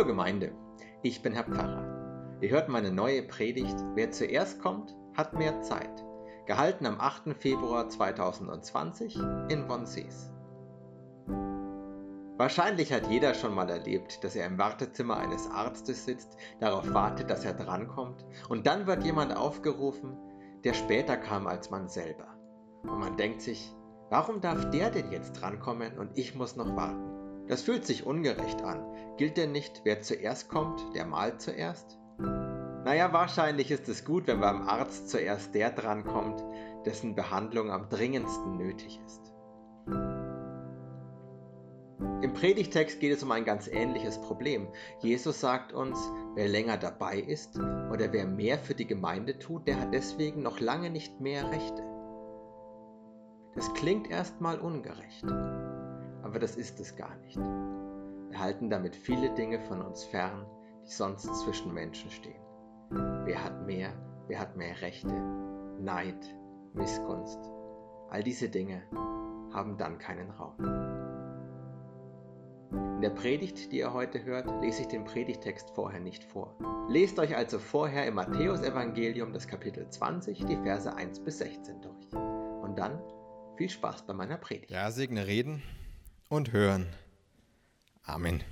Hallo Gemeinde, ich bin Herr Pfarrer. Ihr hört meine neue Predigt Wer zuerst kommt, hat mehr Zeit. Gehalten am 8. Februar 2020 in Wonsees. Wahrscheinlich hat jeder schon mal erlebt, dass er im Wartezimmer eines Arztes sitzt, darauf wartet, dass er drankommt und dann wird jemand aufgerufen, der später kam als man selber. Und man denkt sich, warum darf der denn jetzt drankommen und ich muss noch warten? Das fühlt sich ungerecht an. Gilt denn nicht, wer zuerst kommt, der malt zuerst? Naja, wahrscheinlich ist es gut, wenn beim Arzt zuerst der drankommt, dessen Behandlung am dringendsten nötig ist. Im Predigtext geht es um ein ganz ähnliches Problem. Jesus sagt uns, wer länger dabei ist oder wer mehr für die Gemeinde tut, der hat deswegen noch lange nicht mehr Rechte. Das klingt erstmal ungerecht aber das ist es gar nicht. Wir halten damit viele Dinge von uns fern, die sonst zwischen Menschen stehen. Wer hat mehr, wer hat mehr Rechte, Neid, Missgunst, all diese Dinge haben dann keinen Raum. In der Predigt, die ihr heute hört, lese ich den Predigtext vorher nicht vor. Lest euch also vorher im Matthäusevangelium das Kapitel 20, die Verse 1 bis 16 durch. Und dann viel Spaß bei meiner Predigt. Ja, segne Reden und hören. Amen.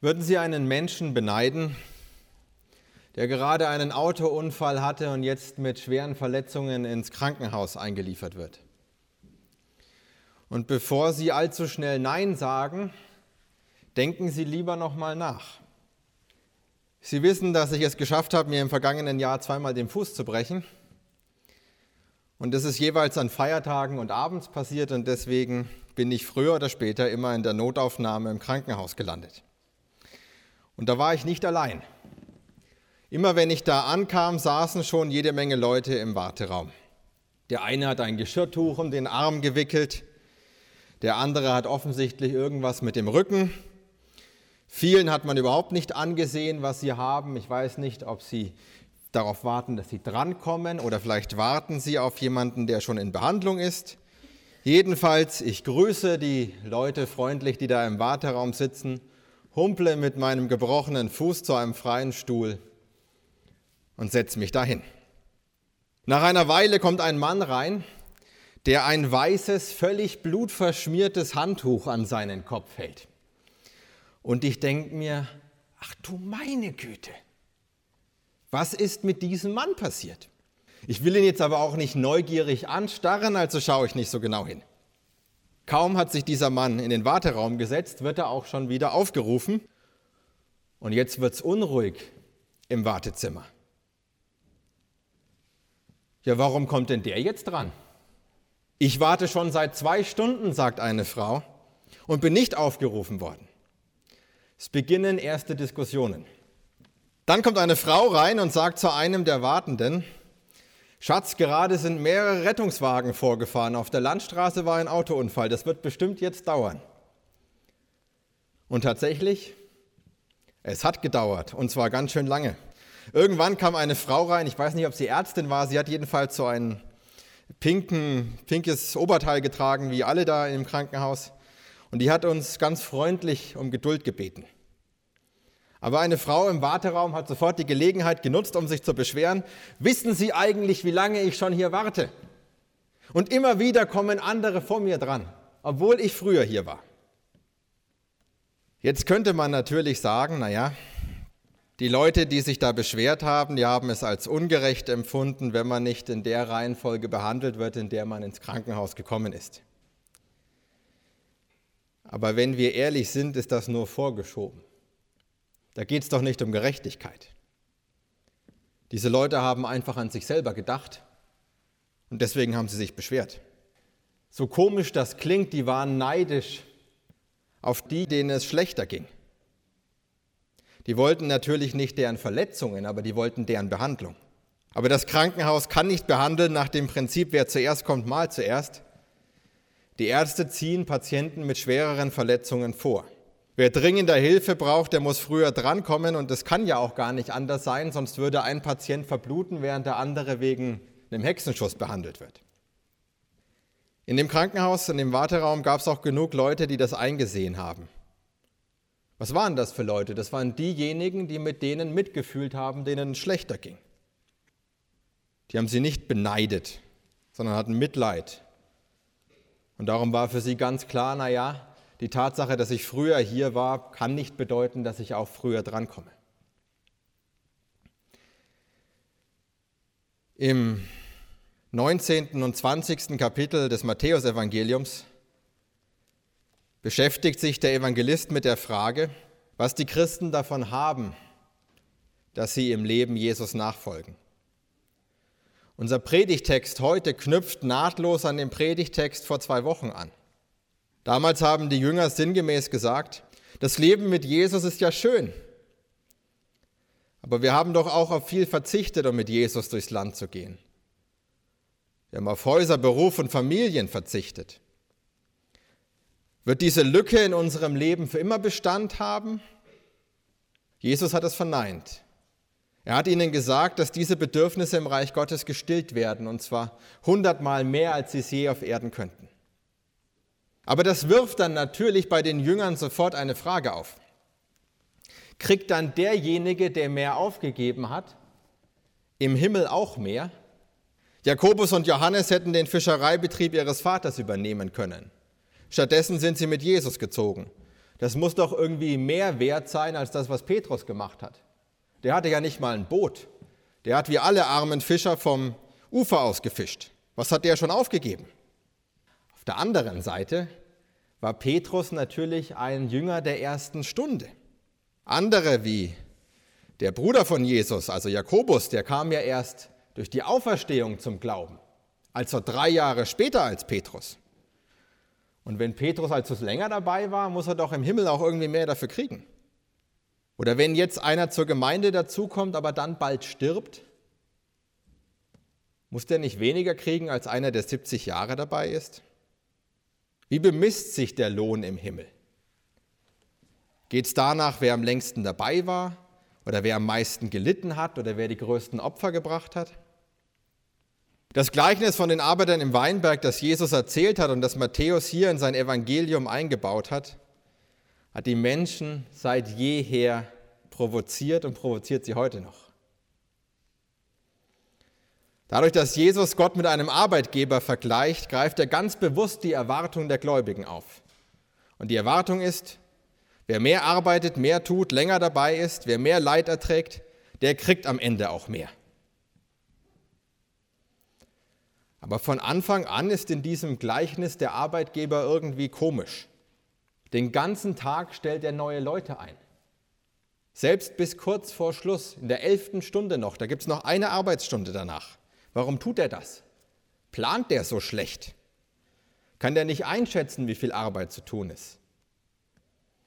Würden Sie einen Menschen beneiden, der gerade einen Autounfall hatte und jetzt mit schweren Verletzungen ins Krankenhaus eingeliefert wird? Und bevor Sie allzu schnell Nein sagen, denken Sie lieber noch mal nach. Sie wissen, dass ich es geschafft habe, mir im vergangenen Jahr zweimal den Fuß zu brechen. Und das ist jeweils an Feiertagen und abends passiert und deswegen bin ich früher oder später immer in der Notaufnahme im Krankenhaus gelandet. Und da war ich nicht allein. Immer wenn ich da ankam, saßen schon jede Menge Leute im Warteraum. Der eine hat ein Geschirrtuch um den Arm gewickelt, der andere hat offensichtlich irgendwas mit dem Rücken. Vielen hat man überhaupt nicht angesehen, was sie haben. Ich weiß nicht, ob sie darauf warten, dass sie drankommen oder vielleicht warten sie auf jemanden, der schon in Behandlung ist. Jedenfalls, ich grüße die Leute freundlich, die da im Warteraum sitzen, humple mit meinem gebrochenen Fuß zu einem freien Stuhl und setze mich dahin. Nach einer Weile kommt ein Mann rein, der ein weißes, völlig blutverschmiertes Handtuch an seinen Kopf hält. Und ich denke mir, ach du meine Güte, was ist mit diesem Mann passiert? Ich will ihn jetzt aber auch nicht neugierig anstarren, also schaue ich nicht so genau hin. Kaum hat sich dieser Mann in den Warteraum gesetzt, wird er auch schon wieder aufgerufen. Und jetzt wird es unruhig im Wartezimmer. Ja, warum kommt denn der jetzt dran? Ich warte schon seit zwei Stunden, sagt eine Frau, und bin nicht aufgerufen worden. Es beginnen erste Diskussionen. Dann kommt eine Frau rein und sagt zu einem der Wartenden, Schatz, gerade sind mehrere Rettungswagen vorgefahren. Auf der Landstraße war ein Autounfall. Das wird bestimmt jetzt dauern. Und tatsächlich, es hat gedauert und zwar ganz schön lange. Irgendwann kam eine Frau rein, ich weiß nicht, ob sie Ärztin war, sie hat jedenfalls so ein pinken, pinkes Oberteil getragen, wie alle da im Krankenhaus. Und die hat uns ganz freundlich um Geduld gebeten. Aber eine Frau im Warteraum hat sofort die Gelegenheit genutzt, um sich zu beschweren. Wissen Sie eigentlich, wie lange ich schon hier warte? Und immer wieder kommen andere vor mir dran, obwohl ich früher hier war. Jetzt könnte man natürlich sagen, naja, die Leute, die sich da beschwert haben, die haben es als ungerecht empfunden, wenn man nicht in der Reihenfolge behandelt wird, in der man ins Krankenhaus gekommen ist. Aber wenn wir ehrlich sind, ist das nur vorgeschoben. Da geht es doch nicht um Gerechtigkeit. Diese Leute haben einfach an sich selber gedacht und deswegen haben sie sich beschwert. So komisch das klingt, die waren neidisch auf die, denen es schlechter ging. Die wollten natürlich nicht deren Verletzungen, aber die wollten deren Behandlung. Aber das Krankenhaus kann nicht behandeln nach dem Prinzip, wer zuerst kommt, mal zuerst. Die Ärzte ziehen Patienten mit schwereren Verletzungen vor. Wer dringender Hilfe braucht, der muss früher drankommen und das kann ja auch gar nicht anders sein, sonst würde ein Patient verbluten, während der andere wegen einem Hexenschuss behandelt wird. In dem Krankenhaus, in dem Warteraum gab es auch genug Leute, die das eingesehen haben. Was waren das für Leute? Das waren diejenigen, die mit denen mitgefühlt haben, denen es schlechter ging. Die haben sie nicht beneidet, sondern hatten Mitleid. Und darum war für sie ganz klar, naja, die Tatsache, dass ich früher hier war, kann nicht bedeuten, dass ich auch früher drankomme. Im 19. und 20. Kapitel des Matthäusevangeliums beschäftigt sich der Evangelist mit der Frage, was die Christen davon haben, dass sie im Leben Jesus nachfolgen. Unser Predigtext heute knüpft nahtlos an den Predigtext vor zwei Wochen an. Damals haben die Jünger sinngemäß gesagt, das Leben mit Jesus ist ja schön, aber wir haben doch auch auf viel verzichtet, um mit Jesus durchs Land zu gehen. Wir haben auf Häuser, Beruf und Familien verzichtet. Wird diese Lücke in unserem Leben für immer Bestand haben? Jesus hat es verneint. Er hat ihnen gesagt, dass diese Bedürfnisse im Reich Gottes gestillt werden, und zwar hundertmal mehr, als sie es je auf Erden könnten. Aber das wirft dann natürlich bei den Jüngern sofort eine Frage auf. Kriegt dann derjenige, der mehr aufgegeben hat, im Himmel auch mehr? Jakobus und Johannes hätten den Fischereibetrieb ihres Vaters übernehmen können. Stattdessen sind sie mit Jesus gezogen. Das muss doch irgendwie mehr wert sein als das, was Petrus gemacht hat. Der hatte ja nicht mal ein Boot. Der hat wie alle armen Fischer vom Ufer aus gefischt. Was hat der schon aufgegeben? Auf der anderen Seite war Petrus natürlich ein Jünger der ersten Stunde. Andere wie der Bruder von Jesus, also Jakobus, der kam ja erst durch die Auferstehung zum Glauben, also drei Jahre später als Petrus. Und wenn Petrus also länger dabei war, muss er doch im Himmel auch irgendwie mehr dafür kriegen. Oder wenn jetzt einer zur Gemeinde dazukommt, aber dann bald stirbt, muss der nicht weniger kriegen als einer, der 70 Jahre dabei ist? Wie bemisst sich der Lohn im Himmel? Geht es danach, wer am längsten dabei war oder wer am meisten gelitten hat oder wer die größten Opfer gebracht hat? Das Gleichnis von den Arbeitern im Weinberg, das Jesus erzählt hat und das Matthäus hier in sein Evangelium eingebaut hat, hat die Menschen seit jeher provoziert und provoziert sie heute noch. Dadurch, dass Jesus Gott mit einem Arbeitgeber vergleicht, greift er ganz bewusst die Erwartung der Gläubigen auf. Und die Erwartung ist, wer mehr arbeitet, mehr tut, länger dabei ist, wer mehr Leid erträgt, der kriegt am Ende auch mehr. Aber von Anfang an ist in diesem Gleichnis der Arbeitgeber irgendwie komisch. Den ganzen Tag stellt er neue Leute ein. Selbst bis kurz vor Schluss, in der elften Stunde noch, da gibt es noch eine Arbeitsstunde danach. Warum tut er das? Plant der so schlecht? Kann der nicht einschätzen, wie viel Arbeit zu tun ist?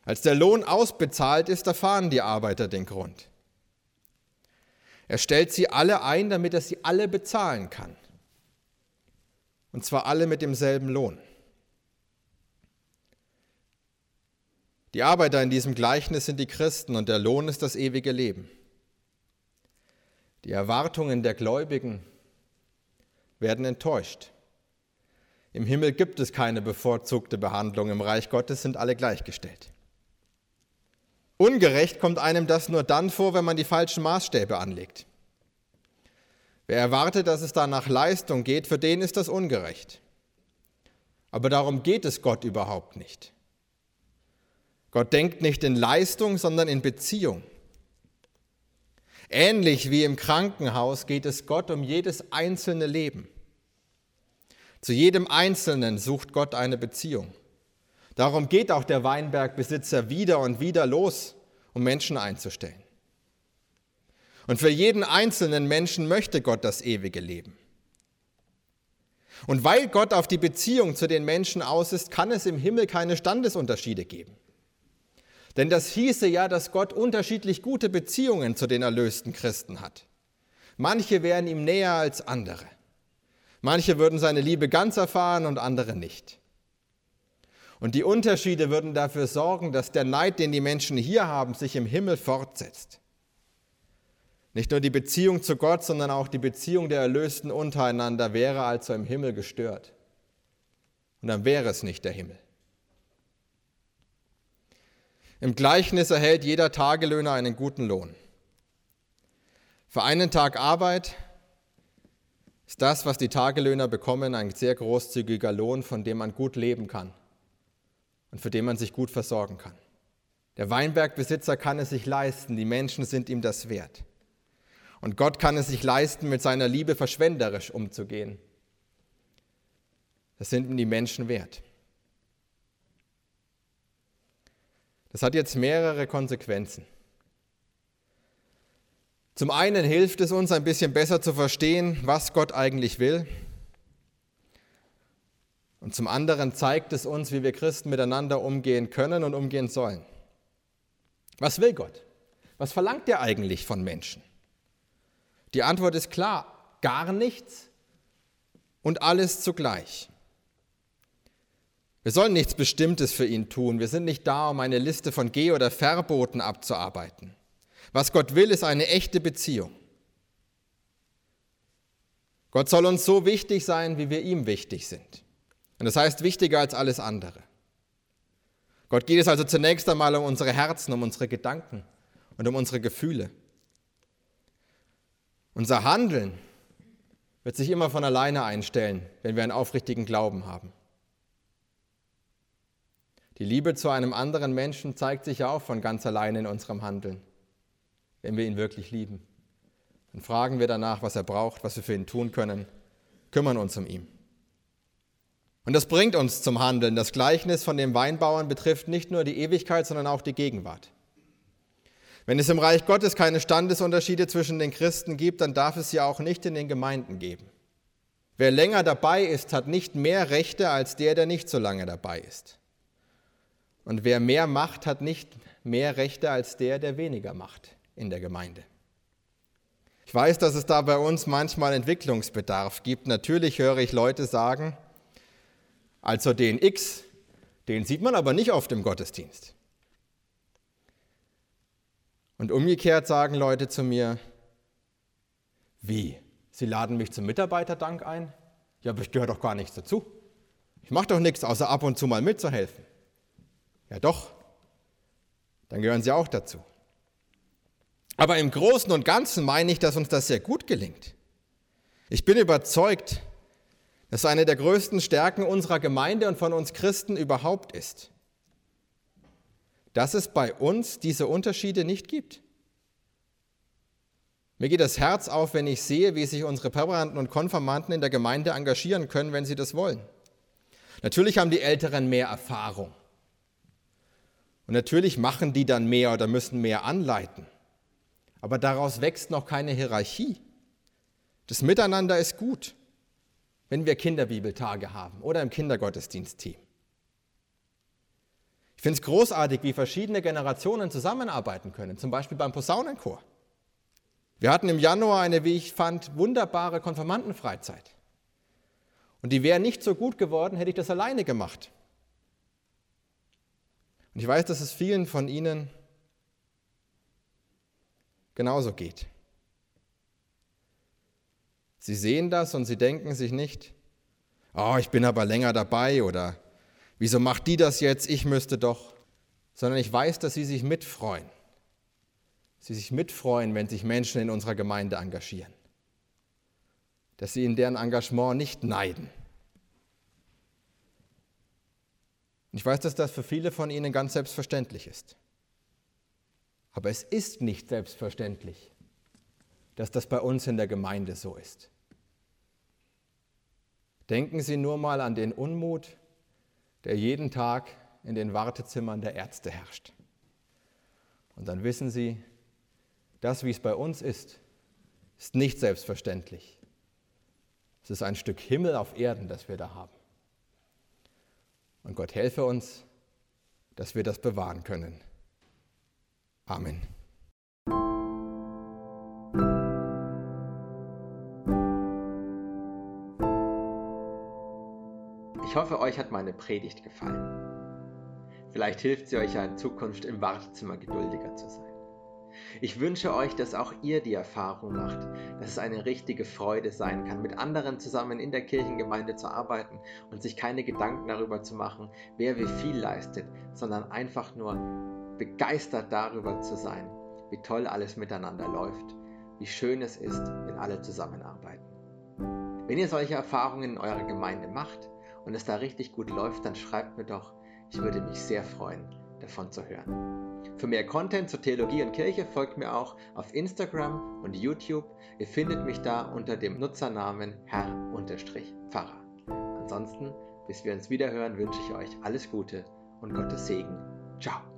Als der Lohn ausbezahlt ist, erfahren die Arbeiter den Grund. Er stellt sie alle ein, damit er sie alle bezahlen kann. Und zwar alle mit demselben Lohn. Die Arbeiter in diesem Gleichnis sind die Christen und der Lohn ist das ewige Leben. Die Erwartungen der Gläubigen werden enttäuscht. Im Himmel gibt es keine bevorzugte Behandlung, im Reich Gottes sind alle gleichgestellt. Ungerecht kommt einem das nur dann vor, wenn man die falschen Maßstäbe anlegt. Wer erwartet, dass es da nach Leistung geht, für den ist das ungerecht. Aber darum geht es Gott überhaupt nicht. Gott denkt nicht in Leistung, sondern in Beziehung. Ähnlich wie im Krankenhaus geht es Gott um jedes einzelne Leben. Zu jedem Einzelnen sucht Gott eine Beziehung. Darum geht auch der Weinbergbesitzer wieder und wieder los, um Menschen einzustellen. Und für jeden einzelnen Menschen möchte Gott das ewige Leben. Und weil Gott auf die Beziehung zu den Menschen aus ist, kann es im Himmel keine Standesunterschiede geben. Denn das hieße ja, dass Gott unterschiedlich gute Beziehungen zu den erlösten Christen hat. Manche wären ihm näher als andere. Manche würden seine Liebe ganz erfahren und andere nicht. Und die Unterschiede würden dafür sorgen, dass der Neid, den die Menschen hier haben, sich im Himmel fortsetzt. Nicht nur die Beziehung zu Gott, sondern auch die Beziehung der Erlösten untereinander wäre also im Himmel gestört. Und dann wäre es nicht der Himmel. Im Gleichnis erhält jeder Tagelöhner einen guten Lohn. Für einen Tag Arbeit ist das, was die Tagelöhner bekommen, ein sehr großzügiger Lohn, von dem man gut leben kann und für den man sich gut versorgen kann. Der Weinbergbesitzer kann es sich leisten, die Menschen sind ihm das wert. Und Gott kann es sich leisten, mit seiner Liebe verschwenderisch umzugehen. Das sind ihm die Menschen wert. Das hat jetzt mehrere Konsequenzen. Zum einen hilft es uns ein bisschen besser zu verstehen, was Gott eigentlich will. Und zum anderen zeigt es uns, wie wir Christen miteinander umgehen können und umgehen sollen. Was will Gott? Was verlangt er eigentlich von Menschen? Die Antwort ist klar, gar nichts und alles zugleich. Wir sollen nichts Bestimmtes für ihn tun. Wir sind nicht da, um eine Liste von Geh- oder Verboten abzuarbeiten. Was Gott will, ist eine echte Beziehung. Gott soll uns so wichtig sein, wie wir ihm wichtig sind. Und das heißt wichtiger als alles andere. Gott geht es also zunächst einmal um unsere Herzen, um unsere Gedanken und um unsere Gefühle. Unser Handeln wird sich immer von alleine einstellen, wenn wir einen aufrichtigen Glauben haben. Die Liebe zu einem anderen Menschen zeigt sich auch von ganz alleine in unserem Handeln wenn wir ihn wirklich lieben. Dann fragen wir danach, was er braucht, was wir für ihn tun können, kümmern uns um ihn. Und das bringt uns zum Handeln. Das Gleichnis von dem Weinbauern betrifft nicht nur die Ewigkeit, sondern auch die Gegenwart. Wenn es im Reich Gottes keine Standesunterschiede zwischen den Christen gibt, dann darf es sie auch nicht in den Gemeinden geben. Wer länger dabei ist, hat nicht mehr Rechte als der, der nicht so lange dabei ist. Und wer mehr Macht hat nicht mehr Rechte als der, der weniger Macht in der Gemeinde. Ich weiß, dass es da bei uns manchmal Entwicklungsbedarf gibt. Natürlich höre ich Leute sagen, also den X, den sieht man aber nicht oft im Gottesdienst. Und umgekehrt sagen Leute zu mir, wie? Sie laden mich zum Mitarbeiterdank ein? Ja, aber ich gehöre doch gar nichts dazu. Ich mache doch nichts, außer ab und zu mal mitzuhelfen. Ja doch, dann gehören Sie auch dazu. Aber im Großen und Ganzen meine ich, dass uns das sehr gut gelingt. Ich bin überzeugt, dass eine der größten Stärken unserer Gemeinde und von uns Christen überhaupt ist, dass es bei uns diese Unterschiede nicht gibt. Mir geht das Herz auf, wenn ich sehe, wie sich unsere Präparanten und Konformanten in der Gemeinde engagieren können, wenn sie das wollen. Natürlich haben die Älteren mehr Erfahrung. Und natürlich machen die dann mehr oder müssen mehr anleiten. Aber daraus wächst noch keine Hierarchie. Das Miteinander ist gut, wenn wir Kinderbibeltage haben oder im Kindergottesdienstteam. Ich finde es großartig, wie verschiedene Generationen zusammenarbeiten können, zum Beispiel beim Posaunenchor. Wir hatten im Januar eine, wie ich fand, wunderbare Konfirmandenfreizeit. Und die wäre nicht so gut geworden, hätte ich das alleine gemacht. Und ich weiß, dass es vielen von Ihnen genauso geht. Sie sehen das und sie denken sich nicht, oh, ich bin aber länger dabei oder wieso macht die das jetzt, ich müsste doch, sondern ich weiß, dass sie sich mitfreuen. Sie sich mitfreuen, wenn sich Menschen in unserer Gemeinde engagieren. Dass sie in deren Engagement nicht neiden. Und ich weiß, dass das für viele von Ihnen ganz selbstverständlich ist. Aber es ist nicht selbstverständlich, dass das bei uns in der Gemeinde so ist. Denken Sie nur mal an den Unmut, der jeden Tag in den Wartezimmern der Ärzte herrscht. Und dann wissen Sie, das, wie es bei uns ist, ist nicht selbstverständlich. Es ist ein Stück Himmel auf Erden, das wir da haben. Und Gott helfe uns, dass wir das bewahren können. Amen. Ich hoffe, euch hat meine Predigt gefallen. Vielleicht hilft sie euch ja in Zukunft im Wartezimmer geduldiger zu sein. Ich wünsche euch, dass auch ihr die Erfahrung macht, dass es eine richtige Freude sein kann, mit anderen zusammen in der Kirchengemeinde zu arbeiten und sich keine Gedanken darüber zu machen, wer wie viel leistet, sondern einfach nur begeistert darüber zu sein, wie toll alles miteinander läuft, wie schön es ist, wenn alle zusammenarbeiten. Wenn ihr solche Erfahrungen in eurer Gemeinde macht und es da richtig gut läuft, dann schreibt mir doch, ich würde mich sehr freuen, davon zu hören. Für mehr Content zur Theologie und Kirche folgt mir auch auf Instagram und YouTube. Ihr findet mich da unter dem Nutzernamen Herr-Pfarrer. Ansonsten, bis wir uns wieder hören, wünsche ich euch alles Gute und Gottes Segen. Ciao.